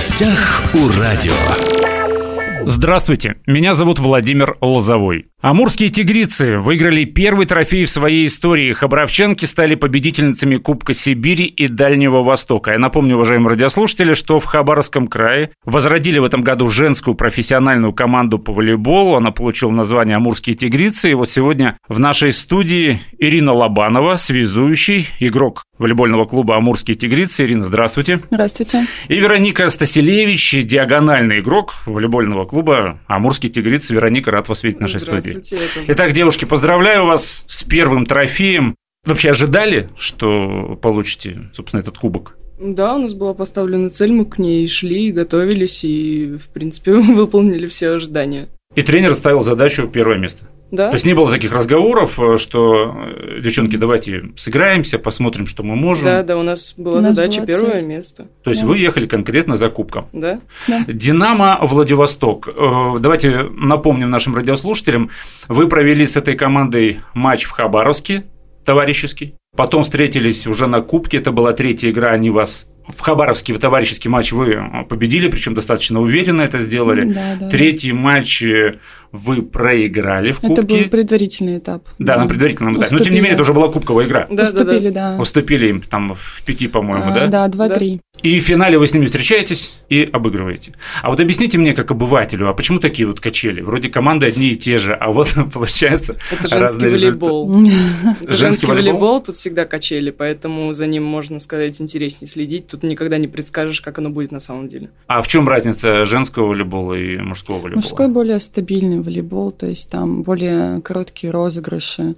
гостях у радио. Здравствуйте, меня зовут Владимир Лозовой. Амурские тигрицы выиграли первый трофей в своей истории. Хабаровчанки стали победительницами Кубка Сибири и Дальнего Востока. Я напомню, уважаемые радиослушатели, что в Хабаровском крае возродили в этом году женскую профессиональную команду по волейболу. Она получила название Амурские тигрицы. И вот сегодня в нашей студии Ирина Лобанова, связующий, игрок волейбольного клуба «Амурские тигрицы». Ирина, здравствуйте. Здравствуйте. И Вероника Стасилевич, диагональный игрок волейбольного клуба «Амурские тигрицы». Вероника, рад вас видеть в нашей студии. Итак, девушки, поздравляю вас с первым трофеем. Вообще ожидали, что получите, собственно, этот кубок? Да, у нас была поставлена цель, мы к ней шли, готовились и, в принципе, выполнили все ожидания. И тренер ставил задачу первое место. Да. То есть не было таких разговоров, э, что э, девчонки, давайте сыграемся, посмотрим, что мы можем. Да, да, у нас была у нас задача была первое цель. место. То есть да. вы ехали конкретно за кубком. Да. да. Динамо Владивосток. Э, давайте напомним нашим радиослушателям, вы провели с этой командой матч в Хабаровске, товарищеский. Потом встретились уже на Кубке, это была третья игра, они вас в Хабаровске в товарищеский матч вы победили, причем достаточно уверенно это сделали. Да, да, Третий матч вы проиграли в кубке. Это был предварительный этап. Да, да. на предварительном этапе. Но тем не менее, это уже была кубковая игра. Да, Уступили, да, да. Уступили им там в пяти, по-моему, а, да? Да, 2-3. Да. И в финале вы с ними встречаетесь и обыгрываете. А вот объясните мне, как обывателю, а почему такие вот качели? Вроде команды одни и те же, а вот получается Это женский волейбол. Это женский волейбол, тут всегда качели, поэтому за ним, можно сказать, интереснее следить. Тут никогда не предскажешь, как оно будет на самом деле. А в чем разница женского волейбола и мужского волейбола? Мужской более стабильный волейбол, то есть там более короткие розыгрыши.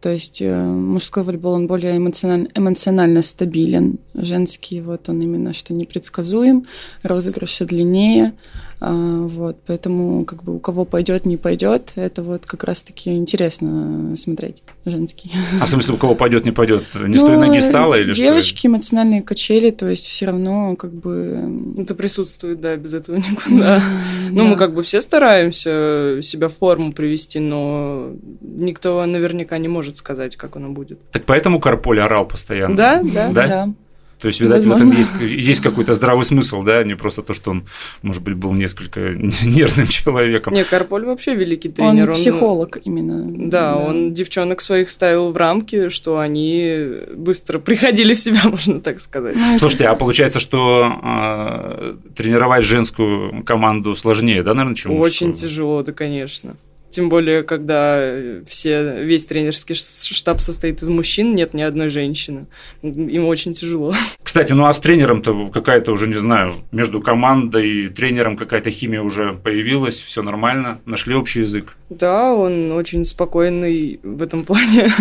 То есть э, мужской волейбол, он более эмоционально, эмоционально стабилен. Женский, вот он именно что непредсказуем, розыгрыши длиннее. А, вот, поэтому как бы у кого пойдет, не пойдет, это вот как раз-таки интересно смотреть женский. А в смысле, у кого пойдет, не пойдет? Не с той ну, ноги стало или Девочки, что? эмоциональные качели, то есть все равно как бы... Это присутствует, да, без этого никуда. Ну, мы как бы все стараемся себя в форму привести, но никто наверняка не может сказать, как оно будет. Так поэтому Карполь орал постоянно? Да, да. Да? То есть, видать, Возможно. в этом есть, есть какой-то здравый смысл, да, не просто то, что он, может быть, был несколько нервным человеком. Не, Карполь вообще великий тренер. Он психолог он, именно. Да, да, он девчонок своих ставил в рамки, что они быстро приходили в себя, можно так сказать. Ну, Слушайте, а получается, что э, тренировать женскую команду сложнее, да, наверное, чем Очень мужскую? тяжело, да, конечно. Тем более, когда все, весь тренерский штаб состоит из мужчин, нет ни одной женщины. Им очень тяжело. Кстати, ну а с тренером-то какая-то уже, не знаю, между командой и тренером какая-то химия уже появилась, все нормально, нашли общий язык. Да, он очень спокойный в этом плане.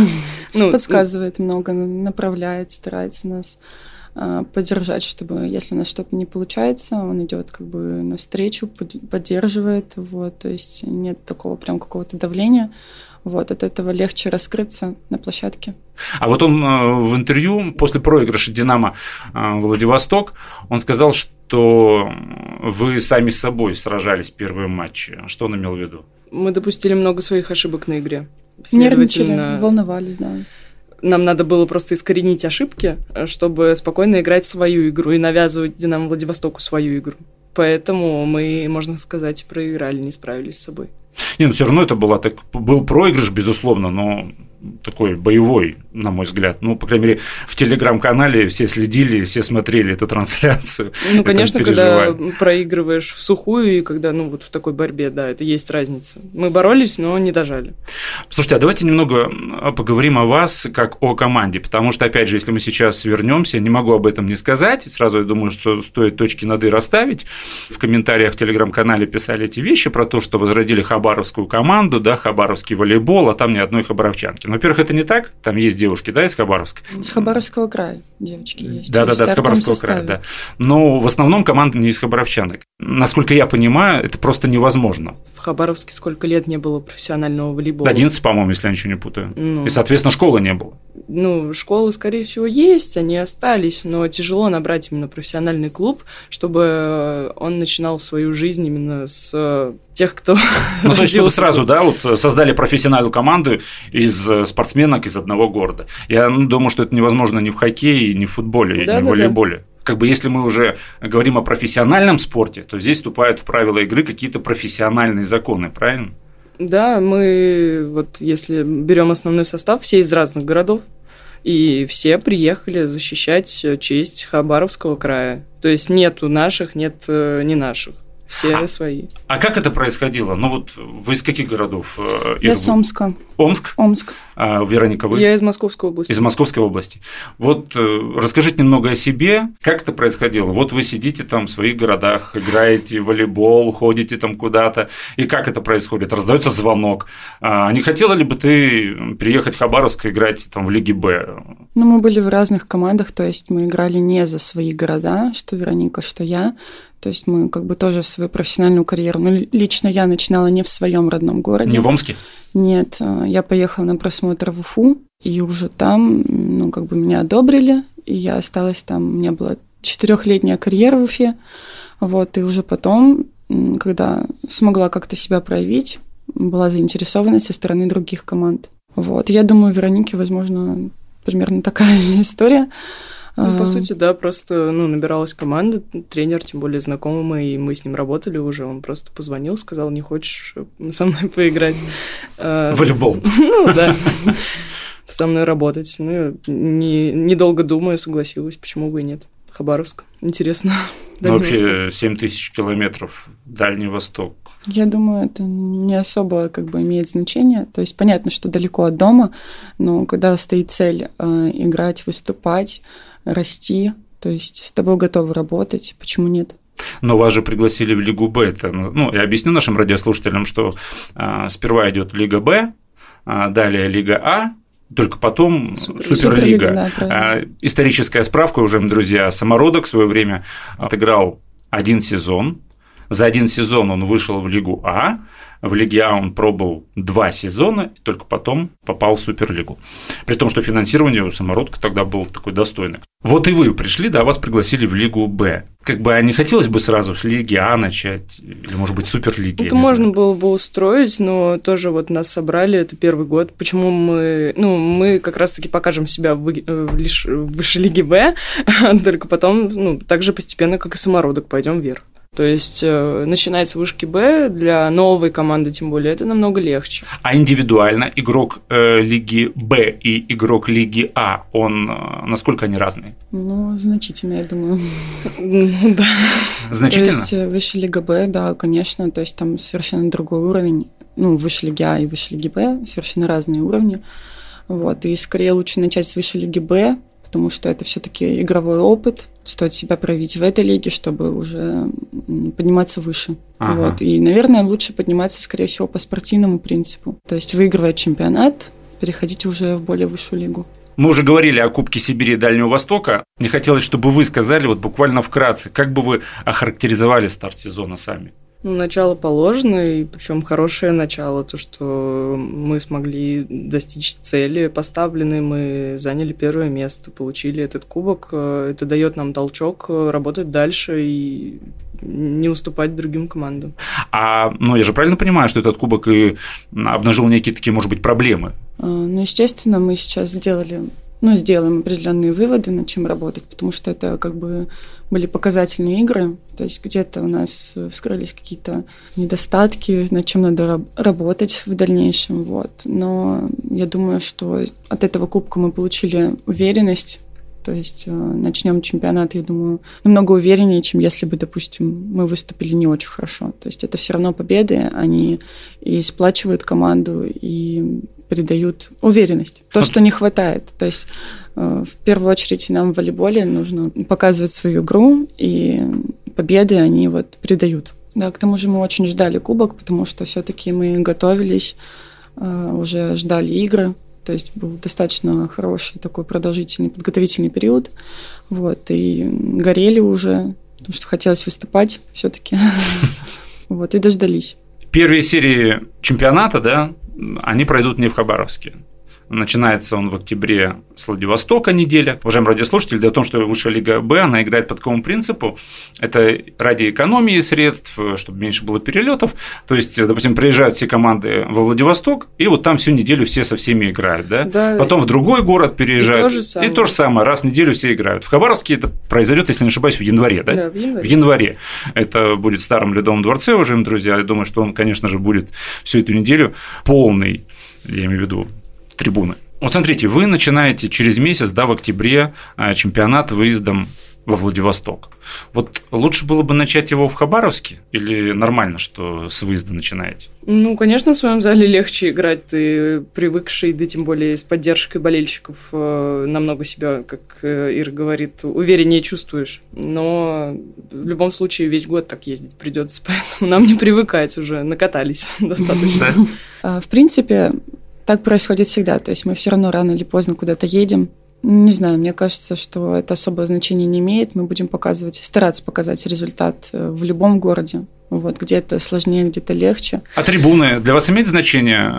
Ну, Подсказывает много, направляет, старается нас поддержать, чтобы, если у нас что-то не получается, он идет как бы навстречу, поддерживает, вот, то есть нет такого прям какого-то давления, вот, от этого легче раскрыться на площадке. А вот он э, в интервью после проигрыша «Динамо» э, Владивосток, он сказал, что вы сами с собой сражались в первые матчи. Что он имел в виду? Мы допустили много своих ошибок на игре. Нервничали, волновались, да нам надо было просто искоренить ошибки, чтобы спокойно играть свою игру и навязывать Динамо Владивостоку свою игру. Поэтому мы, можно сказать, проиграли, не справились с собой. Не, ну все равно это была так, был проигрыш, безусловно, но такой боевой, на мой взгляд. Ну, по крайней мере, в телеграм-канале все следили, все смотрели эту трансляцию. Ну, конечно, когда проигрываешь в сухую и когда, ну, вот в такой борьбе, да, это есть разница. Мы боролись, но не дожали. Слушайте, а давайте немного поговорим о вас как о команде, потому что, опять же, если мы сейчас вернемся, не могу об этом не сказать, сразу я думаю, что стоит точки над «и» расставить. В комментариях в телеграм-канале писали эти вещи про то, что возродили хабаровскую команду, да, хабаровский волейбол, а там ни одной хабаровчанки. Ну, во-первых, это не так. Там есть девушки, да, из Хабаровска. С Хабаровского края девочки есть. Да, да, да, с Хабаровского края, да. Но в основном команда не из Хабаровчанок. Насколько я понимаю, это просто невозможно. В Хабаровске сколько лет не было профессионального волейбола? 11, по-моему, если я ничего не путаю. Ну, И, соответственно, школы не было. Ну, школы, скорее всего, есть, они остались, но тяжело набрать именно профессиональный клуб, чтобы он начинал свою жизнь именно с тех, кто Ну, то есть, чтобы сразу, да, вот создали профессиональную команду из э, спортсменок из одного города. Я ну, думаю, что это невозможно ни в хоккее, ни в футболе, да, ни в волейболе. Да. как бы если мы уже говорим о профессиональном спорте, то здесь вступают в правила игры какие-то профессиональные законы, правильно? Да, мы вот если берем основной состав, все из разных городов, и все приехали защищать честь Хабаровского края. То есть нету наших, нет э, не наших все а, свои. А как это происходило? Ну вот вы из каких городов? Э, Я из Омска. Омск? Омск. А, Вероника, вы? Я из Московской области. Из Московской области. Вот э, расскажите немного о себе. Как это происходило? Вот вы сидите там в своих городах, играете в волейбол, ходите там куда-то. И как это происходит? Раздается звонок. А не хотела ли бы ты приехать в Хабаровск и играть там в Лиге Б? Ну, мы были в разных командах, то есть мы играли не за свои города, что Вероника, что я. То есть мы как бы тоже свою профессиональную карьеру. Ну, лично я начинала не в своем родном городе. Не в Омске? Нет, э, я поехала на просмотр в Уфу, и уже там, ну, как бы меня одобрили, и я осталась там. У меня была четырехлетняя карьера в Уфе. Вот, и уже потом, когда смогла как-то себя проявить, была заинтересованность со стороны других команд. Вот, я думаю, Веронике, возможно, примерно такая история. Ну, по сути, да, просто ну, набиралась команда, тренер, тем более знакомый, и мы с ним работали уже. Он просто позвонил, сказал, не хочешь со мной поиграть. А, волейбол. Ну, да. Со мной работать. Ну, не, недолго думая, согласилась, почему бы и нет. Хабаровск. Интересно. Ну, вообще 7 тысяч километров Дальний Восток. Я думаю, это не особо как бы имеет значение. То есть понятно, что далеко от дома, но когда стоит цель э, играть, выступать, расти, то есть с тобой готовы работать, почему нет? Но вас же пригласили в Лигу Б. Это, ну, я объясню нашим радиослушателям, что а, сперва идет Лига Б, а, далее Лига А, только потом Супер, Суперлига. да, а, историческая справка уже, друзья, Самородок в свое время отыграл один сезон. За один сезон он вышел в Лигу А, в Лиге А он пробовал два сезона, и только потом попал в Суперлигу. При том, что финансирование у самородка тогда было такое достойное. Вот и вы пришли, да, вас пригласили в Лигу Б. Как бы а не хотелось бы сразу с Лиги А начать, или, может быть, Суперлиги? Это можно знаю. было бы устроить, но тоже вот нас собрали, это первый год. Почему мы, ну, мы как раз-таки покажем себя в, в лишь в высшей Лиге Б, только потом, ну, так же постепенно, как и самородок, пойдем вверх. То есть э, начинать с вышки Б для новой команды, тем более, это намного легче. А индивидуально игрок э, лиги Б и игрок лиги А, он э, насколько они разные? Ну, значительно, я думаю. Да. Значительно? То есть э, выше лига Б, да, конечно, то есть там совершенно другой уровень. Ну, выше лиги А и выше лиги Б совершенно разные уровни. Вот, и скорее лучше начать с высшей лиги Б, потому что это все-таки игровой опыт. Стоит себя проявить в этой лиге, чтобы уже подниматься выше. Ага. Вот. И, наверное, лучше подниматься, скорее всего, по спортивному принципу. То есть выигрывая чемпионат, переходить уже в более высшую лигу. Мы уже говорили о Кубке Сибири и Дальнего Востока. Мне хотелось, чтобы вы сказали вот буквально вкратце, как бы вы охарактеризовали старт сезона сами? Ну, начало положено, и причем хорошее начало, то, что мы смогли достичь цели поставленной, мы заняли первое место, получили этот кубок. Это дает нам толчок работать дальше и не уступать другим командам. А, ну, я же правильно понимаю, что этот кубок и обнажил некие такие, может быть, проблемы? А, ну, естественно, мы сейчас сделали ну, сделаем определенные выводы, над чем работать, потому что это как бы были показательные игры, то есть где-то у нас вскрылись какие-то недостатки, над чем надо работать в дальнейшем, вот. Но я думаю, что от этого кубка мы получили уверенность, то есть э, начнем чемпионат, я думаю, намного увереннее, чем если бы, допустим, мы выступили не очень хорошо. То есть это все равно победы, они и сплачивают команду, и придают уверенность. То, что не хватает. То есть э, в первую очередь нам в волейболе нужно показывать свою игру, и победы они вот придают. Да, к тому же мы очень ждали кубок, потому что все-таки мы готовились, э, уже ждали игры, то есть был достаточно хороший такой продолжительный подготовительный период, вот, и горели уже, потому что хотелось выступать все-таки, вот, и дождались. Первые серии чемпионата, да, они пройдут не в Хабаровске. Начинается он в октябре с Владивостока неделя. Уважаемые радиослушатели, дело в том, что высшая лига Б, она играет по такому принципу. Это ради экономии средств, чтобы меньше было перелетов. То есть, допустим, приезжают все команды во Владивосток, и вот там всю неделю все со всеми играют. Да? Да. Потом в другой город переезжают. И то же самое. И то же самое. Раз в неделю все играют. В Хабаровске это произойдет, если не ошибаюсь, в январе. Да? Да, в январе. В январе. Это будет в Старом Ледовом дворце, уважаемые друзья. Я думаю, что он, конечно же, будет всю эту неделю полный, я имею в виду, трибуны. Вот смотрите, вы начинаете через месяц, да, в октябре а, чемпионат выездом во Владивосток. Вот лучше было бы начать его в Хабаровске или нормально, что с выезда начинаете? Ну, конечно, в своем зале легче играть. Ты привыкший, да тем более с поддержкой болельщиков, э, намного себя, как э, Ира говорит, увереннее чувствуешь. Но в любом случае весь год так ездить придется, поэтому нам не привыкать уже, накатались достаточно. А, В принципе, так происходит всегда. То есть мы все равно рано или поздно куда-то едем. Не знаю, мне кажется, что это особое значение не имеет. Мы будем показывать, стараться показать результат э, в любом городе. Вот где-то сложнее, где-то легче. А трибуны для вас имеет значение,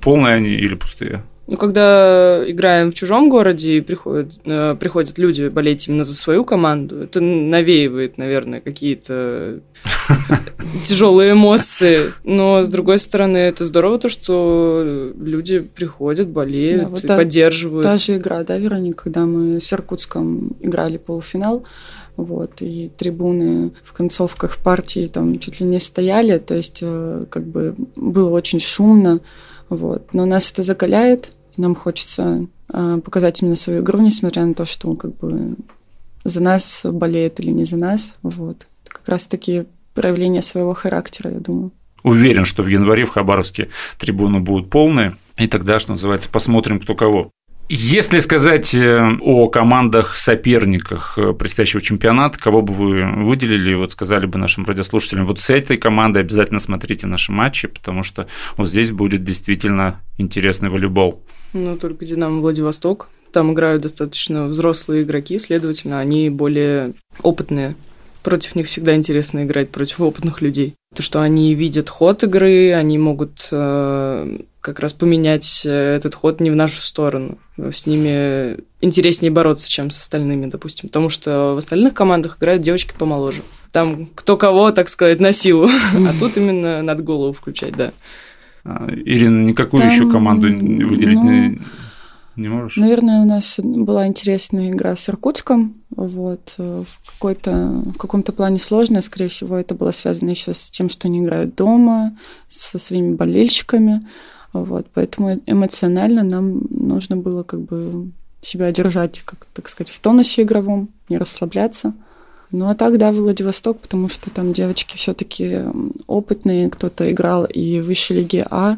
полные они или пустые? Ну, когда играем в чужом городе и приходят, э, приходят люди болеть именно за свою команду, это навеивает, наверное, какие-то тяжелые эмоции. Но, с другой стороны, это здорово, то, что люди приходят, болеют Да, вот и та- поддерживают. Та же игра, да, Вероника, когда мы с Иркутском играли полуфинал, вот, и трибуны в концовках партии там чуть ли не стояли, то есть э, как бы было очень шумно, вот. Но нас это закаляет, нам хочется э, показать именно свою игру, несмотря на то, что как бы за нас болеет или не за нас, вот. Это как раз-таки проявление своего характера, я думаю. Уверен, что в январе в Хабаровске трибуны будут полные, и тогда, что называется, посмотрим, кто кого. Если сказать э, о командах соперниках э, предстоящего чемпионата, кого бы вы выделили, вот сказали бы нашим радиослушателям, вот с этой командой обязательно смотрите наши матчи, потому что вот здесь будет действительно интересный волейбол. Ну, только Динамо Владивосток. Там играют достаточно взрослые игроки, следовательно, они более опытные. Против них всегда интересно играть против опытных людей. То, что они видят ход игры, они могут э, как раз поменять э, этот ход не в нашу сторону. С ними интереснее бороться, чем с остальными, допустим. Потому что в остальных командах играют девочки помоложе. Там кто кого, так сказать, на силу. А тут именно надо голову включать, да. А, Ирина, никакую Там, еще команду выделить ну, не, не можешь? Наверное, у нас была интересная игра с Иркутском. Вот. э, В, какой-то, в каком-то плане сложная. Скорее всего, это было связано еще с тем, что они играют дома, со своими болельщиками. Вот. Поэтому эмоционально нам нужно было как бы себя держать, как, так сказать, в тонусе игровом, не расслабляться. Ну а так, да, Владивосток, потому что там девочки все-таки опытные, кто-то играл и в высшей лиге А,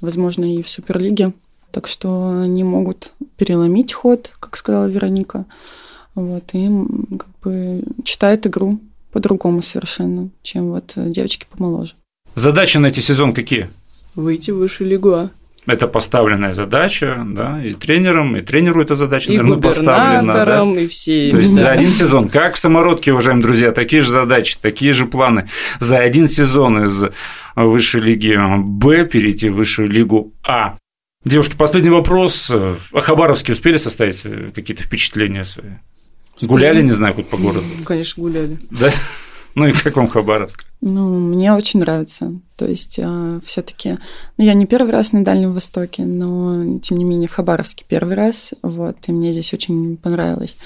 возможно, и в Суперлиге. Так что они могут переломить ход, как сказала Вероника. Вот, и как бы читают игру по-другому совершенно, чем вот девочки помоложе. Задачи на этот сезон какие? Выйти в высшую лигу А. Это поставленная задача, да, и тренером, и тренеру эта задача, И наверное, поставлена. да? и все. То есть за один сезон, как в самородке, уважаемые друзья, такие же задачи, такие же планы. За один сезон из высшей лиги Б перейти в высшую лигу А. Девушки, последний вопрос. О Хабаровске успели составить какие-то впечатления свои? Гуляли, не знаю, хоть по городу? Конечно, гуляли. Да? Ну и как вам Хабаровск? Ну, мне очень нравится. То есть все-таки, ну, я не первый раз на Дальнем Востоке, но тем не менее в Хабаровске первый раз, вот, и мне здесь очень понравилось.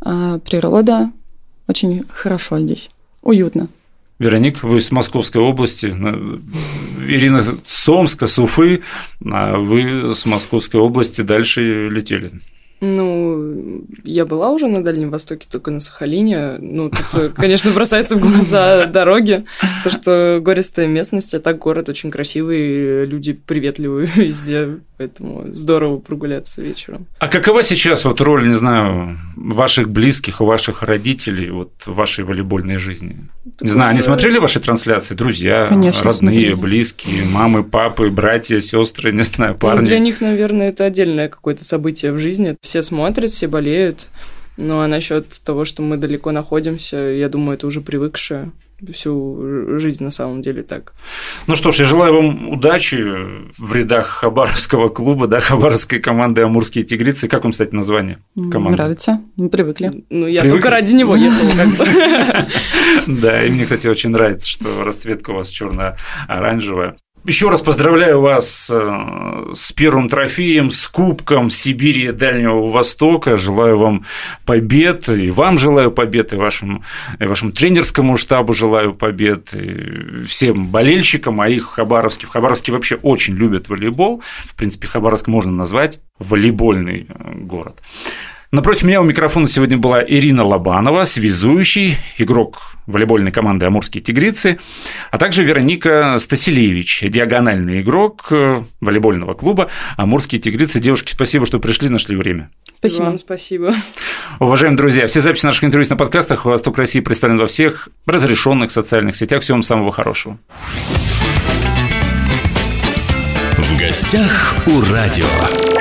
А, природа, очень хорошо здесь, уютно. Вероник, вы с Московской области, Ирина с Омска, с Уфы, а вы с Московской области дальше летели. Ну, я была уже на Дальнем Востоке, только на Сахалине. Ну, тут, конечно, бросается в глаза дороги. То, что гористая местность, а так город очень красивый, люди приветливые везде, поэтому здорово прогуляться вечером. А какова сейчас вот роль, не знаю, ваших близких, ваших родителей вот в вашей волейбольной жизни? Не знаю, они смотрели ваши трансляции, друзья, Конечно, родные, смотрели. близкие, мамы, папы, братья, сестры, не знаю, Ну, парни? для них, наверное, это отдельное какое-то событие в жизни. Все смотрят, все болеют. Ну, а насчет того, что мы далеко находимся, я думаю, это уже привыкшее всю жизнь на самом деле так. Ну что ж, я желаю вам удачи в рядах Хабаровского клуба, да, Хабаровской команды «Амурские тигрицы». Как вам, кстати, название команды? Нравится, мы привыкли. Ну, я только ради него ехала. Да, и мне, кстати, очень нравится, что расцветка у вас черно-оранжевая. Еще раз поздравляю вас э, с первым трофеем, с Кубком Сибири и Дальнего Востока. Желаю вам побед, и вам желаю побед, и вашему, и вашему тренерскому штабу желаю побед, и всем болельщикам, а их Хабаровский. В Хабаровске вообще очень любят волейбол. В принципе, Хабаровск можно назвать волейбольный э, город. Напротив меня у микрофона сегодня была Ирина Лобанова, связующий, игрок волейбольной команды «Амурские тигрицы», а также Вероника Стасилевич, диагональный игрок э, волейбольного клуба «Амурские тигрицы». Девушки, спасибо, что пришли, нашли время. Спасибо. Вам спасибо. Уважаемые друзья, все записи наших интервью на подкастах «Восток России» представлены во всех разрешенных социальных сетях. Всего вам самого хорошего. В гостях у радио.